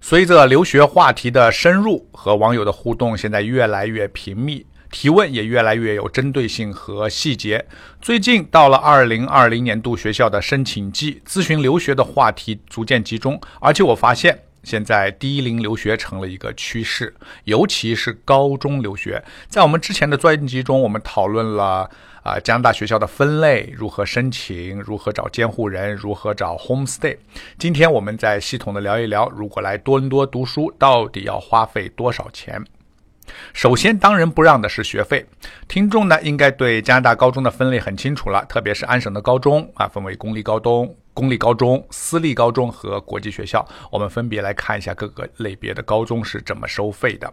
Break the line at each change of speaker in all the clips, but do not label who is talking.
随着留学话题的深入和网友的互动，现在越来越频密，提问也越来越有针对性和细节。最近到了二零二零年度学校的申请季，咨询留学的话题逐渐集中，而且我发现现在低龄留学成了一个趋势，尤其是高中留学。在我们之前的专辑中，我们讨论了。啊，加拿大学校的分类如何申请？如何找监护人？如何找 homestay？今天我们再系统的聊一聊，如果来多伦多读书，到底要花费多少钱？首先，当仁不让的是学费。听众呢，应该对加拿大高中的分类很清楚了，特别是安省的高中啊，分为公立高中、公立高中、私立高中和国际学校。我们分别来看一下各个类别的高中是怎么收费的。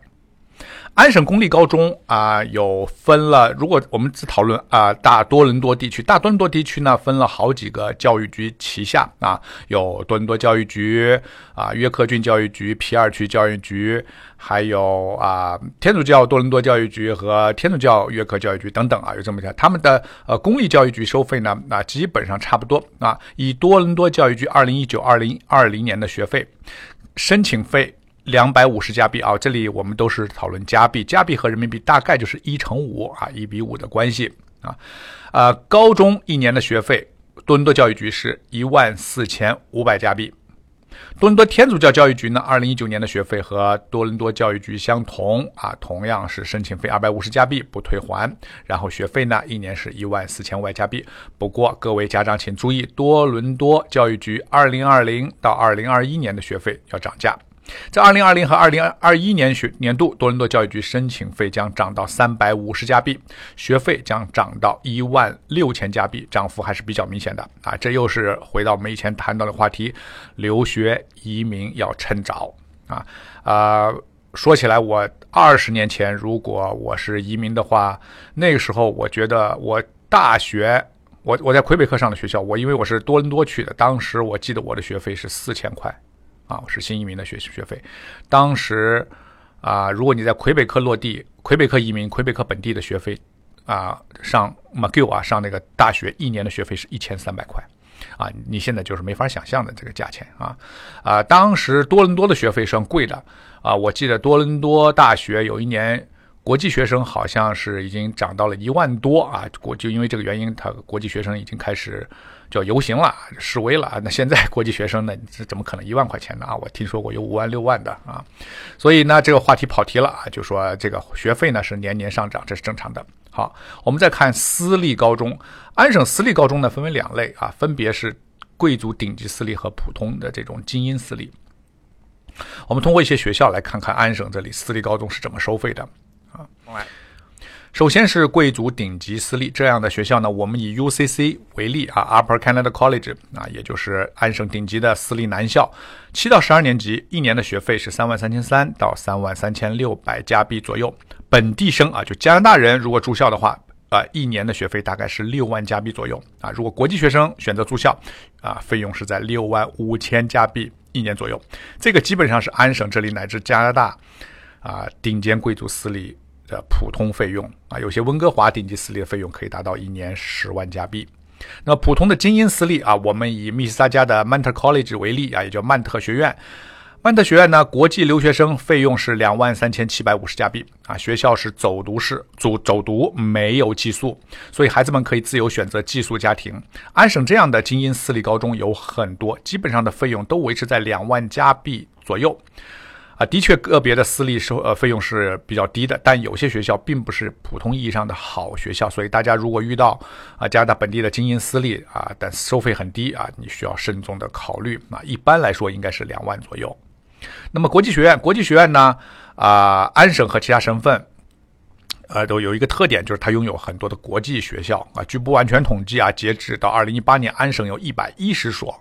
安省公立高中啊，有分了。如果我们只讨论啊，大多伦多地区，大多伦多地区呢，分了好几个教育局旗下啊，有多伦多教育局啊、约克郡教育局、皮尔区教育局，还有啊天主教多伦多教育局和天主教约克教育局等等啊，有这么些。他们的呃公立教育局收费呢，啊基本上差不多啊。以多伦多教育局二零一九二零二零年的学费申请费。两百五十加币啊，这里我们都是讨论加币，加币和人民币大概就是一乘五啊，一比五的关系啊。呃，高中一年的学费，多伦多教育局是一万四千五百加币。多伦多天主教教育局呢，二零一九年的学费和多伦多教育局相同啊，同样是申请费二百五十加币不退还，然后学费呢一年是一万四千五百加币。不过各位家长请注意，多伦多教育局二零二零到二零二一年的学费要涨价。在二零二零和二零二一年学年度，多伦多教育局申请费将涨到三百五十加币，学费将涨到一万六千加币，涨幅还是比较明显的啊！这又是回到我们以前谈到的话题，留学移民要趁早啊！啊，说起来，我二十年前如果我是移民的话，那个时候我觉得我大学，我我在魁北克上的学校，我因为我是多伦多去的，当时我记得我的学费是四千块。啊，我是新移民的学学费。当时啊，如果你在魁北克落地，魁北克移民，魁北克本地的学费啊，上 McGill 啊，上那个大学一年的学费是一千三百块啊，你现在就是没法想象的这个价钱啊啊！当时多伦多的学费算贵的啊，我记得多伦多大学有一年国际学生好像是已经涨到了一万多啊，国就因为这个原因，他国际学生已经开始。叫游行了，示威了！那现在国际学生呢？这怎么可能一万块钱呢？啊，我听说过有五万六万的啊！所以呢，这个话题跑题了啊，就说这个学费呢是年年上涨，这是正常的。好，我们再看私立高中，安省私立高中呢分为两类啊，分别是贵族顶级私立和普通的这种精英私立。我们通过一些学校来看看安省这里私立高中是怎么收费的首先是贵族顶级私立这样的学校呢，我们以 UCC 为例啊，Upper Canada College 啊，也就是安省顶级的私立男校，七到十二年级一年的学费是三万三千三到三万三千六百加币左右。本地生啊，就加拿大人如果住校的话，啊，一年的学费大概是六万加币左右啊。如果国际学生选择住校，啊，费用是在六万五千加币一年左右。这个基本上是安省这里乃至加拿大啊顶尖贵族私立。的普通费用啊，有些温哥华顶级私立的费用可以达到一年十万加币。那普通的精英私立啊，我们以密西萨加的曼特 College 为例啊，也叫曼特学院。曼特学院呢，国际留学生费用是两万三千七百五十加币啊。学校是走读式，走走读没有寄宿，所以孩子们可以自由选择寄宿家庭。安省这样的精英私立高中有很多，基本上的费用都维持在两万加币左右。啊，的确，个别的私立收呃费用是比较低的，但有些学校并不是普通意义上的好学校，所以大家如果遇到啊加拿大本地的精英私立啊，但收费很低啊，你需要慎重的考虑啊。一般来说应该是两万左右。那么国际学院，国际学院呢啊，安省和其他省份呃都有一个特点，就是它拥有很多的国际学校啊。据不完全统计啊，截止到二零一八年，安省有一百一十所。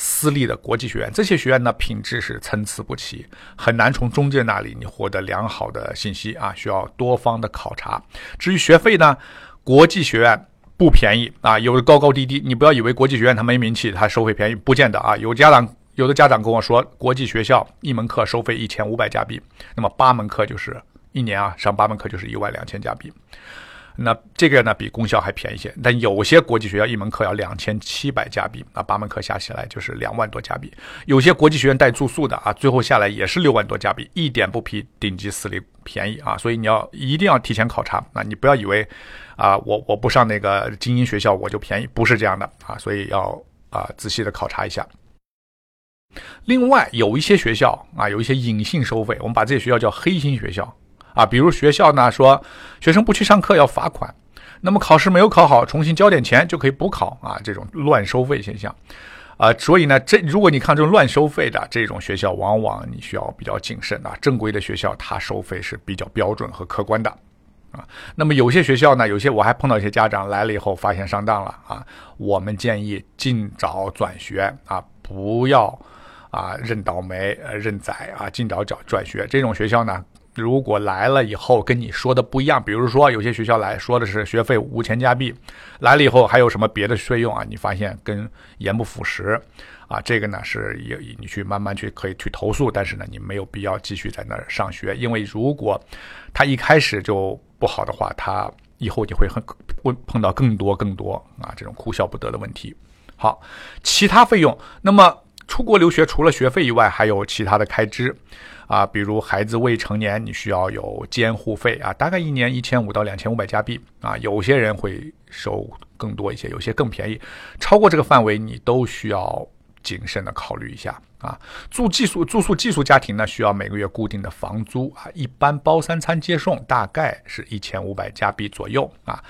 私立的国际学院，这些学院呢品质是参差不齐，很难从中介那里你获得良好的信息啊，需要多方的考察。至于学费呢，国际学院不便宜啊，有的高高低低。你不要以为国际学院它没名气，它收费便宜，不见得啊。有家长有的家长跟我说，国际学校一门课收费一千五百加币，那么八门课就是一年啊，上八门课就是一万两千加币。那这个呢比公校还便宜些，但有些国际学校一门课要两千七百加币，啊，八门课加起来就是两万多加币。有些国际学院带住宿的啊，最后下来也是六万多加币，一点不比顶级私立便宜啊。所以你要一定要提前考察啊，你不要以为啊我我不上那个精英学校我就便宜，不是这样的啊，所以要啊仔细的考察一下。另外有一些学校啊，有一些隐性收费，我们把这些学校叫黑心学校。啊，比如学校呢说学生不去上课要罚款，那么考试没有考好，重新交点钱就可以补考啊，这种乱收费现象，啊，所以呢，这如果你看这种乱收费的这种学校，往往你需要比较谨慎啊。正规的学校它收费是比较标准和客观的，啊，那么有些学校呢，有些我还碰到一些家长来了以后发现上当了啊，我们建议尽早转学啊，不要啊认倒霉呃认宰啊，尽早转转学。这种学校呢。如果来了以后跟你说的不一样，比如说有些学校来说的是学费五千加币，来了以后还有什么别的费用啊？你发现跟言不符实，啊，这个呢是也你去慢慢去可以去投诉，但是呢你没有必要继续在那儿上学，因为如果他一开始就不好的话，他以后你会很会碰到更多更多啊这种哭笑不得的问题。好，其他费用，那么出国留学除了学费以外，还有其他的开支。啊，比如孩子未成年，你需要有监护费啊，大概一年一千五到两千五百加币啊。有些人会收更多一些，有些更便宜。超过这个范围，你都需要谨慎的考虑一下啊。住寄宿住宿寄宿家庭呢，需要每个月固定的房租啊，一般包三餐接送，大概是一千五百加币左右啊。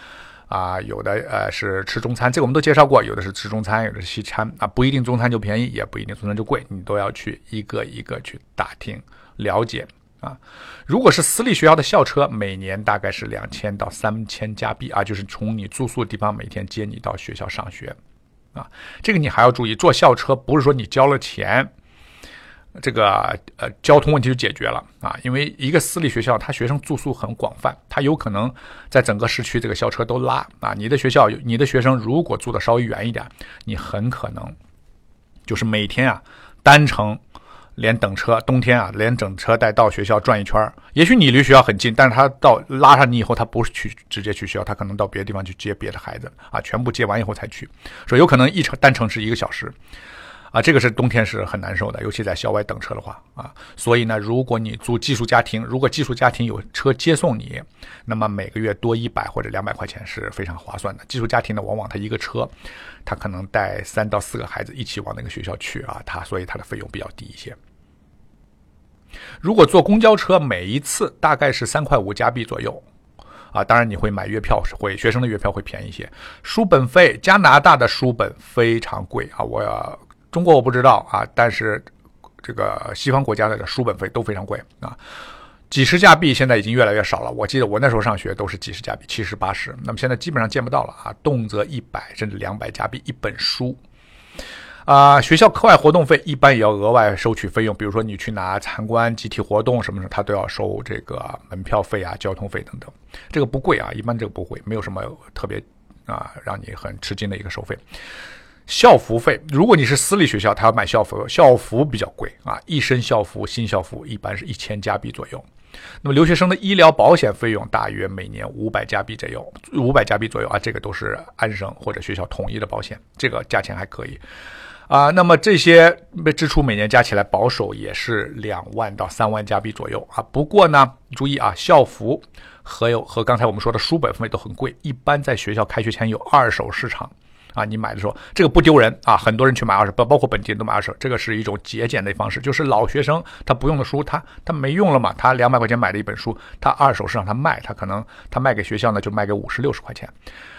啊，有的呃是吃中餐，这个我们都介绍过，有的是吃中餐，有的是西餐啊，不一定中餐就便宜，也不一定中餐就贵，你都要去一个一个去打听。了解啊，如果是私立学校的校车，每年大概是两千到三千加币啊，就是从你住宿的地方每天接你到学校上学啊。这个你还要注意，坐校车不是说你交了钱，这个呃交通问题就解决了啊。因为一个私立学校，他学生住宿很广泛，他有可能在整个市区这个校车都拉啊。你的学校，你的学生如果住的稍微远一点，你很可能就是每天啊单程。连等车，冬天啊，连整车带到学校转一圈。也许你离学校很近，但是他到拉上你以后，他不是去直接去学校，他可能到别的地方去接别的孩子啊，全部接完以后才去。说有可能一程单程是一个小时。啊，这个是冬天是很难受的，尤其在校外等车的话啊。所以呢，如果你住寄宿家庭，如果寄宿家庭有车接送你，那么每个月多一百或者两百块钱是非常划算的。寄宿家庭呢，往往他一个车，他可能带三到四个孩子一起往那个学校去啊，他所以他的费用比较低一些。如果坐公交车，每一次大概是三块五加币左右。啊，当然你会买月票，是会学生的月票会便宜一些。书本费，加拿大的书本非常贵啊，我。中国我不知道啊，但是这个西方国家的书本费都非常贵啊，几十加币现在已经越来越少了。我记得我那时候上学都是几十加币，七十八十，那么现在基本上见不到了啊，动辄一百甚至两百加币一本书。啊，学校课外活动费一般也要额外收取费用，比如说你去拿参观集体活动什么的，他都要收这个门票费啊、交通费等等。这个不贵啊，一般这个不贵，没有什么特别啊让你很吃惊的一个收费。校服费，如果你是私立学校，他要买校服，校服比较贵啊，一身校服，新校服一般是一千加币左右。那么留学生的医疗保险费用大约每年五百加币左右，五百加币左右啊，这个都是安省或者学校统一的保险，这个价钱还可以啊。那么这些支出每年加起来保守也是两万到三万加币左右啊。不过呢，注意啊，校服和有和刚才我们说的书本费都很贵，一般在学校开学前有二手市场。啊，你买的时候这个不丢人啊，很多人去买二手，包包括本地人都买二手，这个是一种节俭的方式。就是老学生他不用的书，他他没用了嘛，他两百块钱买的一本书，他二手市场他卖，他可能他卖给学校呢就卖给五十六十块钱，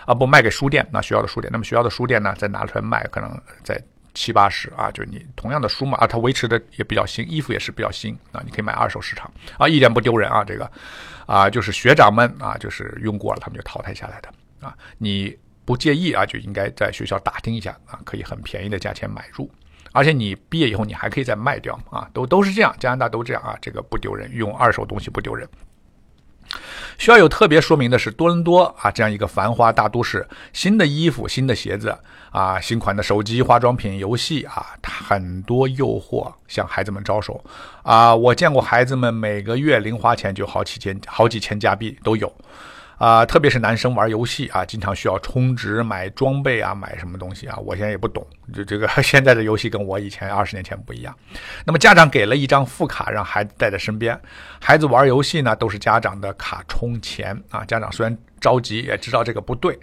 啊不卖给书店，那学校的书店，那么学校的书店呢再拿出来卖，可能在七八十啊，就是你同样的书嘛啊，它维持的也比较新，衣服也是比较新啊，你可以买二手市场啊，一点不丢人啊，这个啊就是学长们啊就是用过了他们就淘汰下来的啊，你。不介意啊，就应该在学校打听一下啊，可以很便宜的价钱买入，而且你毕业以后你还可以再卖掉啊，都都是这样，加拿大都这样啊，这个不丢人，用二手东西不丢人。需要有特别说明的是，多伦多啊这样一个繁华大都市，新的衣服、新的鞋子啊、新款的手机、化妆品、游戏啊，很多诱惑向孩子们招手啊。我见过孩子们每个月零花钱就好几千、好几千加币都有。啊，特别是男生玩游戏啊，经常需要充值买装备啊，买什么东西啊？我现在也不懂，这这个 现在的游戏跟我以前二十年前不一样。那么家长给了一张副卡，让孩子带在身边，孩子玩游戏呢，都是家长的卡充钱啊。家长虽然着急，也知道这个不对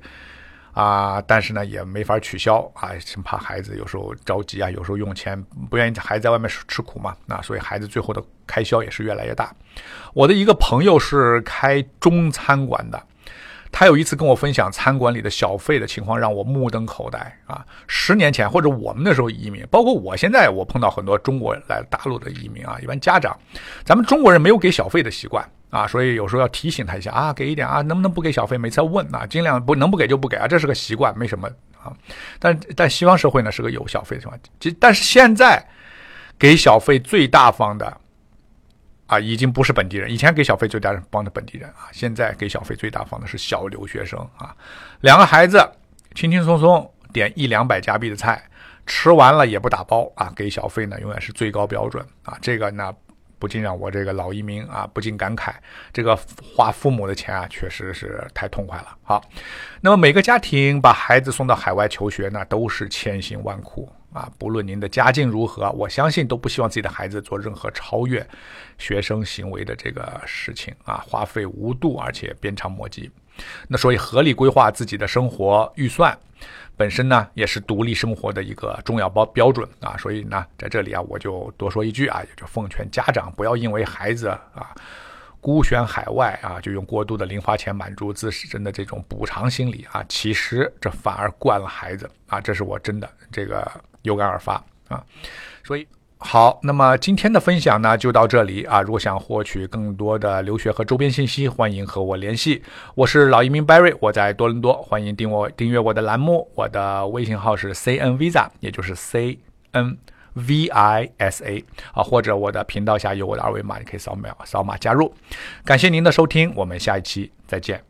啊，但是呢，也没法取消啊，生怕孩子有时候着急啊，有时候用钱不愿意孩子在外面吃苦嘛，那所以孩子最后的开销也是越来越大。我的一个朋友是开中餐馆的。他有一次跟我分享餐馆里的小费的情况，让我目瞪口呆啊！十年前或者我们那时候移民，包括我现在，我碰到很多中国来大陆的移民啊，一般家长，咱们中国人没有给小费的习惯啊，所以有时候要提醒他一下啊，给一点啊，能不能不给小费？每次要问啊，尽量不能不给就不给啊，这是个习惯，没什么啊。但但西方社会呢是个有小费的情况，其但是现在给小费最大方的。啊，已经不是本地人。以前给小费最大方的本地人啊，现在给小费最大方的是小留学生啊。两个孩子轻轻松松点一两百加币的菜，吃完了也不打包啊，给小费呢永远是最高标准啊。这个呢，不禁让我这个老移民啊不禁感慨，这个花父母的钱啊确实是太痛快了。好，那么每个家庭把孩子送到海外求学呢，都是千辛万苦。啊，不论您的家境如何，我相信都不希望自己的孩子做任何超越学生行为的这个事情啊，花费无度而且鞭长莫及。那所以合理规划自己的生活预算，本身呢也是独立生活的一个重要标标准啊。所以呢，在这里啊，我就多说一句啊，也就奉劝家长不要因为孩子啊。孤悬海外啊，就用过度的零花钱满足自身的这种补偿心理啊，其实这反而惯了孩子啊，这是我真的这个有感而发啊。所以好，那么今天的分享呢就到这里啊。如果想获取更多的留学和周边信息，欢迎和我联系。我是老移民 Barry，我在多伦多，欢迎订我订阅我的栏目，我的微信号是 CN Visa，也就是 CN。V I S A 啊，或者我的频道下有我的二维码，你可以扫描扫码加入。感谢您的收听，我们下一期再见。